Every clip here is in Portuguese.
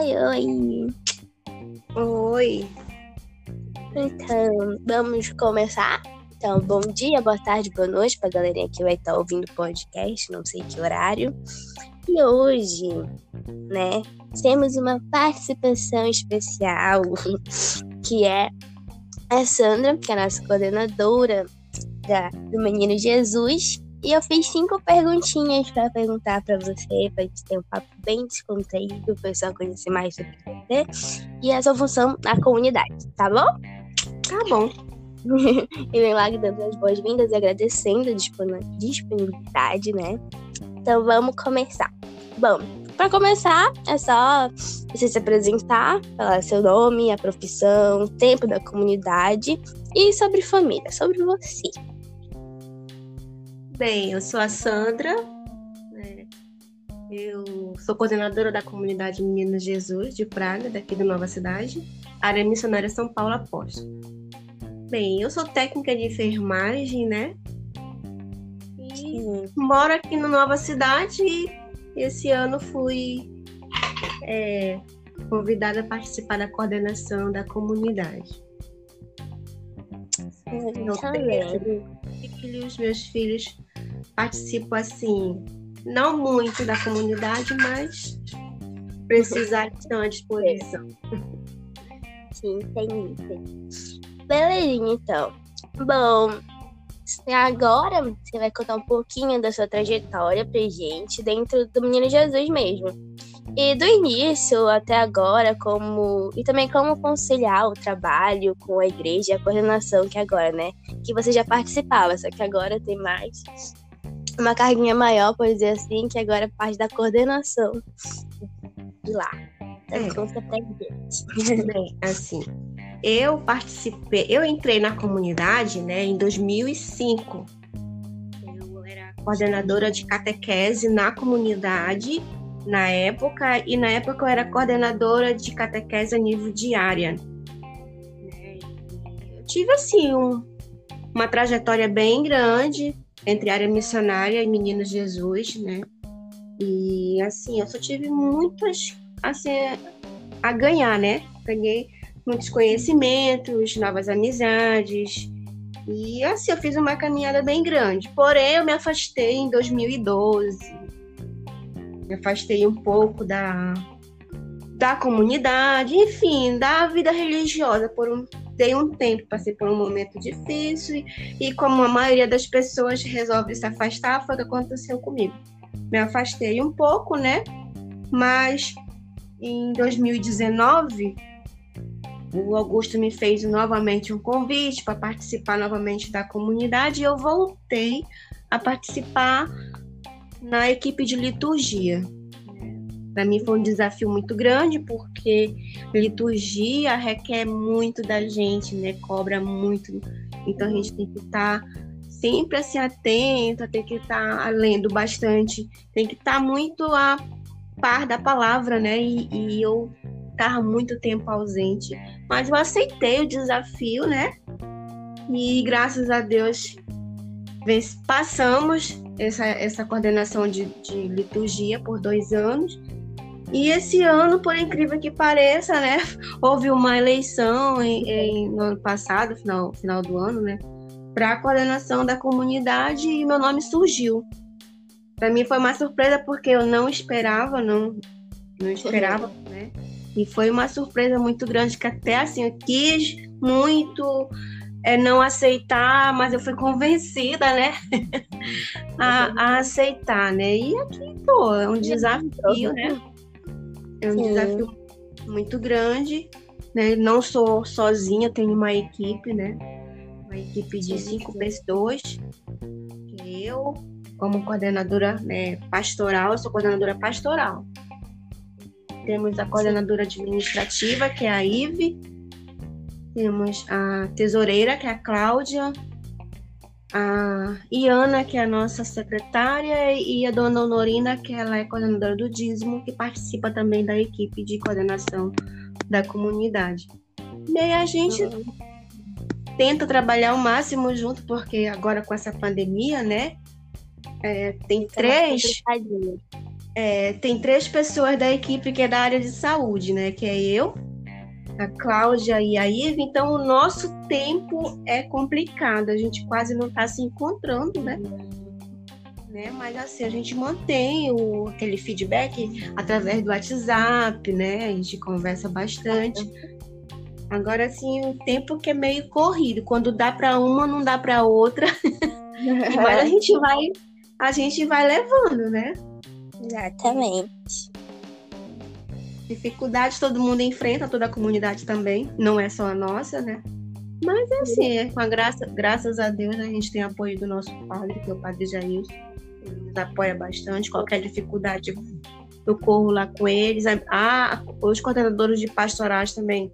Oi, oi. Oi. Então, vamos começar? Então, bom dia, boa tarde, boa noite pra galerinha que vai estar ouvindo o podcast, não sei que horário. E hoje, né, temos uma participação especial, que é a Sandra, que é a nossa coordenadora da, do Menino Jesus. E eu fiz cinco perguntinhas para perguntar para você, para gente ter um papo bem descontraído, o pessoal conhecer mais sobre você e a sua função na comunidade, tá bom? Tá bom. e vem lá dando as boas-vindas e agradecendo a disponibilidade, né? Então vamos começar. Bom, para começar, é só você se apresentar, falar seu nome, a profissão, tempo da comunidade e sobre família, sobre você. Bem, eu sou a Sandra, né? eu sou coordenadora da comunidade Meninas Jesus de Praga, daqui da Nova Cidade, área missionária São Paulo Apóstolo. Bem, eu sou técnica de enfermagem, né? E Sim. moro aqui na Nova Cidade e esse ano fui é, convidada a participar da coordenação da comunidade. Eu tenho filhos, meus filhos participo assim, não muito da comunidade, mas precisar estão à disposição. Sim, entendi. Belezinha, então. Bom, agora você vai contar um pouquinho da sua trajetória pra gente dentro do Menino Jesus mesmo. E do início até agora, como e também como conciliar o trabalho com a igreja e a coordenação que agora, né? Que você já participava, só que agora tem mais uma carguinha maior, por dizer assim, que agora é parte da coordenação de lá. É. conta. Bem, assim, eu participei, eu entrei na comunidade, né, em 2005. Eu era coordenadora de catequese na comunidade na época, e na época eu era coordenadora de catequese a nível diária. Eu tive, assim, um, uma trajetória bem grande, entre área missionária e Meninos Jesus, né? E assim, eu só tive muitas assim a ganhar, né? Ganhei muitos conhecimentos, novas amizades. E assim, eu fiz uma caminhada bem grande. Porém, eu me afastei em 2012. Me afastei um pouco da da comunidade, enfim, da vida religiosa por um dei um tempo, passei por um momento difícil e, como a maioria das pessoas resolve se afastar, foi o que aconteceu comigo. Me afastei um pouco, né? Mas em 2019 o Augusto me fez novamente um convite para participar novamente da comunidade e eu voltei a participar na equipe de liturgia. Para mim foi um desafio muito grande, porque liturgia requer muito da gente, né? Cobra muito. Então a gente tem que estar tá sempre assim atento, tem que estar tá lendo bastante, tem que estar tá muito a par da palavra, né? E, e eu estava muito tempo ausente, mas eu aceitei o desafio, né? E graças a Deus passamos essa, essa coordenação de, de liturgia por dois anos e esse ano, por incrível que pareça, né, houve uma eleição em, em, no ano passado, final, final do ano, né, para a coordenação da comunidade e meu nome surgiu. Para mim foi uma surpresa porque eu não esperava, não, não esperava, né? E foi uma surpresa muito grande que até assim eu quis muito é, não aceitar, mas eu fui convencida, né, a, a, aceitar, né? E aqui tô, é um desafio, né? É um Sim. desafio muito grande, né? Não sou sozinha, tenho uma equipe, né? Uma equipe de cinco pessoas. Eu, como coordenadora né, pastoral, sou coordenadora pastoral. Temos a coordenadora administrativa, que é a Ive. Temos a tesoureira, que é a Cláudia a Iana, que é a nossa secretária, e a dona Honorina, que ela é coordenadora do dízimo, que participa também da equipe de coordenação da comunidade. E aí a gente tenta trabalhar o máximo junto, porque agora com essa pandemia, né? É, tem três. é, tem três pessoas da equipe que é da área de saúde, né? Que é eu, a Cláudia e a Iva. Então, o nosso tempo é complicado. A gente quase não está se encontrando, né? né? Mas assim, a gente mantém o, aquele feedback através do WhatsApp, né? A gente conversa bastante. Agora, assim, o tempo que é meio corrido. Quando dá para uma, não dá para outra. Mas a gente vai, a gente vai levando, né? Exatamente. Dificuldades todo mundo enfrenta, toda a comunidade também. Não é só a nossa, né? Mas é assim, é, com a graça, graças a Deus a gente tem apoio do nosso padre, que é o padre Jair. Ele nos apoia bastante. Qualquer dificuldade, eu corro lá com eles. Ah, os coordenadores de pastorais também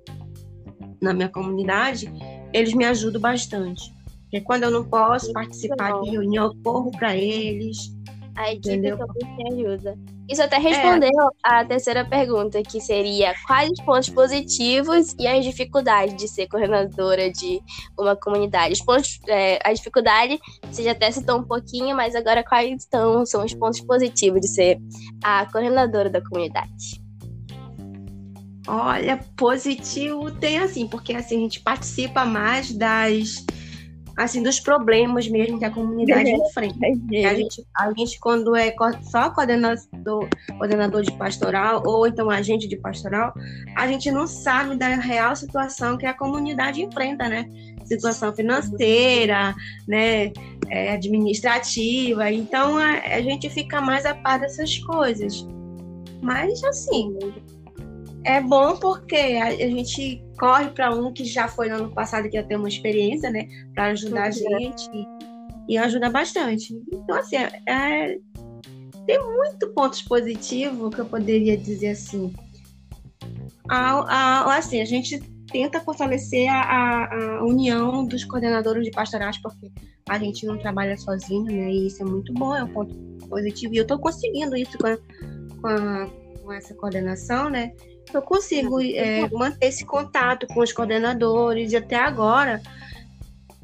na minha comunidade, eles me ajudam bastante. Porque quando eu não posso participar de reunião, eu corro para eles. A equipe também te ajuda. Isso até respondeu é. a terceira pergunta, que seria quais os pontos positivos e as dificuldades de ser coordenadora de uma comunidade. Os pontos, é, a dificuldade, você já até citou um pouquinho, mas agora quais estão, são os pontos positivos de ser a coordenadora da comunidade? Olha, positivo tem assim, porque assim a gente participa mais das assim dos problemas mesmo que a comunidade enfrenta. A gente, a gente quando é só coordenador, coordenador de pastoral ou então agente de pastoral, a gente não sabe da real situação que a comunidade enfrenta, né? Situação financeira, né? É, administrativa. Então a, a gente fica mais a par dessas coisas. Mas assim, é bom porque a, a gente corre para um que já foi no ano passado, que já tem uma experiência, né? Para ajudar a gente. E, ajuda bastante. Então, assim, é, é, tem muito pontos positivos que eu poderia dizer assim. A, a, assim, a gente tenta fortalecer a, a, união dos coordenadores de pastorais, porque a gente não trabalha sozinho, né? E isso é muito bom, é um ponto positivo. E eu estou conseguindo isso com, com, com essa coordenação, né? Eu consigo é, manter esse contato com os coordenadores e até agora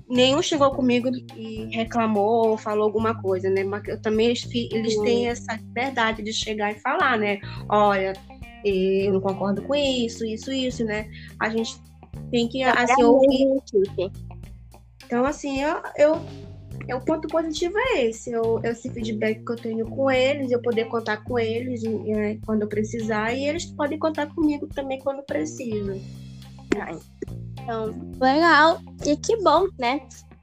nenhum chegou comigo e reclamou ou falou alguma coisa, né? Mas eu também eles, eles têm essa liberdade de chegar e falar, né? Olha, eu não concordo com isso, isso, isso, né? A gente tem que assim ouvir. Então assim, eu, eu é, o ponto positivo é esse, eu, esse feedback que eu tenho com eles, eu poder contar com eles é, quando eu precisar, e eles podem contar comigo também quando precisam. Então, legal. E que bom, né?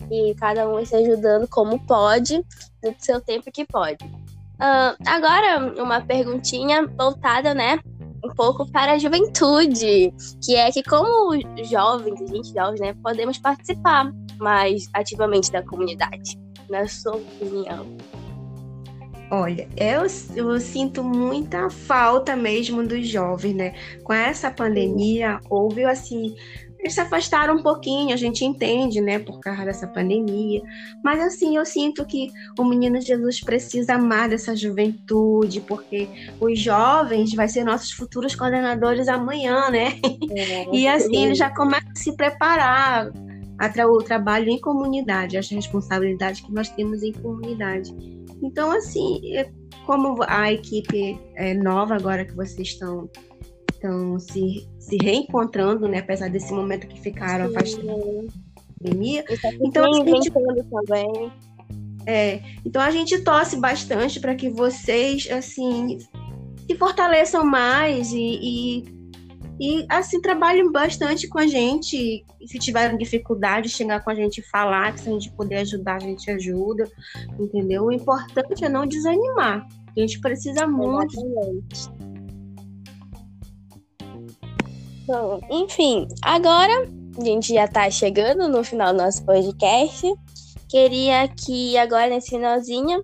E cada um se ajudando como pode, no seu tempo que pode. Uh, agora, uma perguntinha voltada, né? Um pouco para a juventude, que é que como jovens, a gente jovens, né, podemos participar mais ativamente da comunidade, na sua opinião? Olha, eu, eu, sinto muita falta mesmo dos jovens, né? Com essa pandemia, houve assim. Eles se afastaram um pouquinho, a gente entende, né, por causa dessa pandemia. Mas assim, eu sinto que o menino Jesus precisa mais dessa juventude, porque os jovens vai ser nossos futuros coordenadores amanhã, né? É, e assim, eles já começam a se preparar o trabalho em comunidade, as responsabilidades que nós temos em comunidade. Então, assim, é como a equipe é nova agora que vocês estão, estão se, se reencontrando, né? Apesar desse momento que ficaram afastados da pandemia. Então, a gente também. É, então a gente torce bastante para que vocês assim se fortaleçam mais e, e e assim, trabalhem bastante com a gente. Se tiverem dificuldade, chegar com a gente e falar, que se a gente puder ajudar, a gente ajuda. Entendeu? O importante é não desanimar. A gente precisa muito. Bom, enfim, agora a gente já tá chegando no final do nosso podcast. Queria que agora nesse finalzinho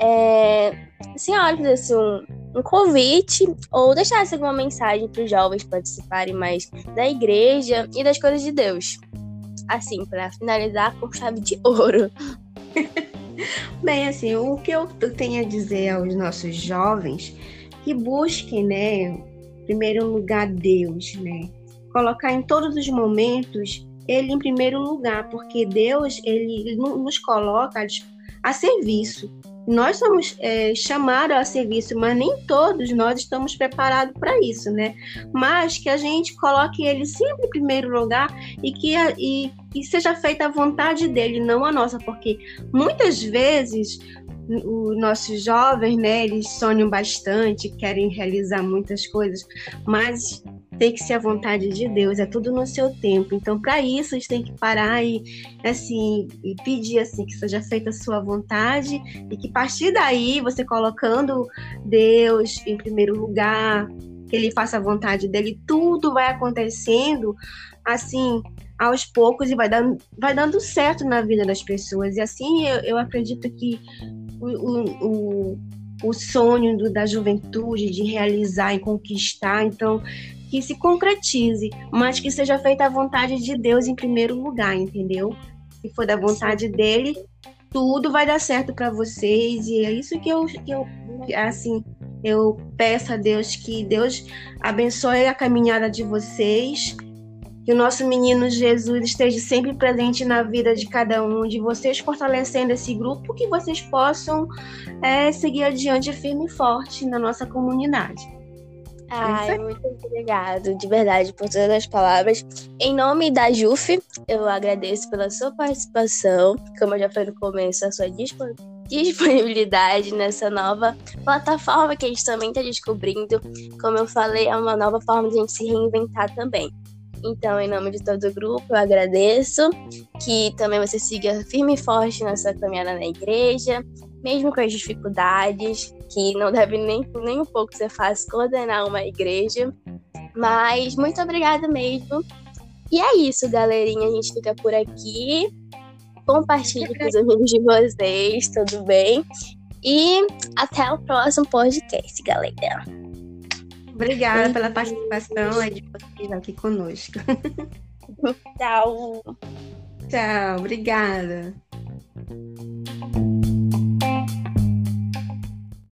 é, senhora fizesse um, um convite ou deixasse alguma mensagem para os jovens participarem mais da igreja e das coisas de Deus. Assim, para finalizar com chave de ouro. Bem, assim, o que eu tenho a dizer aos nossos jovens que busquem, né, em primeiro lugar Deus, né? Colocar em todos os momentos ele em primeiro lugar, porque Deus, ele nos coloca a serviço. Nós somos é, chamados a serviço, mas nem todos nós estamos preparados para isso, né? Mas que a gente coloque ele sempre em primeiro lugar e que, e, e seja feita a vontade dele, não a nossa, porque muitas vezes os nossos jovens, né, eles sonham bastante, querem realizar muitas coisas, mas tem que ser a vontade de Deus, é tudo no seu tempo. Então, para isso, a gente tem que parar e, assim, e pedir assim que seja feita a sua vontade e que a partir daí, você colocando Deus em primeiro lugar, que ele faça a vontade dele, tudo vai acontecendo assim aos poucos e vai dando, vai dando certo na vida das pessoas. E assim eu, eu acredito que o, o, o sonho do, da juventude de realizar e conquistar, então que se concretize, mas que seja feita a vontade de Deus em primeiro lugar, entendeu? Se for da vontade dele, tudo vai dar certo para vocês e é isso que eu, que eu assim eu peço a Deus que Deus abençoe a caminhada de vocês que o nosso menino Jesus esteja sempre presente na vida de cada um de vocês, fortalecendo esse grupo, que vocês possam é, seguir adiante firme e forte na nossa comunidade. Ai, muito obrigado, de verdade, por todas as palavras. Em nome da JUF, eu agradeço pela sua participação, como eu já falei no começo, a sua disponibilidade nessa nova plataforma que a gente também está descobrindo. Como eu falei, é uma nova forma de a gente se reinventar também. Então, em nome de todo o grupo, eu agradeço que também você siga firme e forte na sua caminhada na igreja, mesmo com as dificuldades, que não deve nem, nem um pouco ser fácil coordenar uma igreja. Mas muito obrigada mesmo. E é isso, galerinha. A gente fica por aqui. Compartilhe com os amigos de vocês, tudo bem? E até o próximo podcast, galera. Obrigada pela participação aí de vocês aqui conosco. Tchau. Tchau, obrigada.